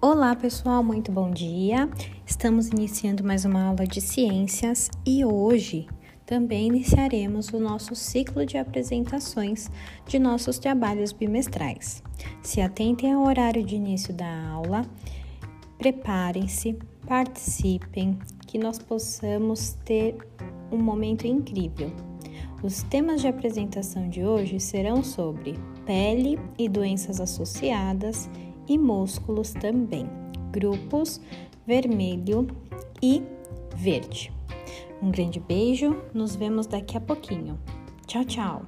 Olá, pessoal, muito bom dia. Estamos iniciando mais uma aula de ciências e hoje também iniciaremos o nosso ciclo de apresentações de nossos trabalhos bimestrais. Se atentem ao horário de início da aula, preparem-se, participem, que nós possamos ter um momento incrível. Os temas de apresentação de hoje serão sobre pele e doenças associadas e músculos também, grupos vermelho e verde. Um grande beijo, nos vemos daqui a pouquinho. Tchau, tchau!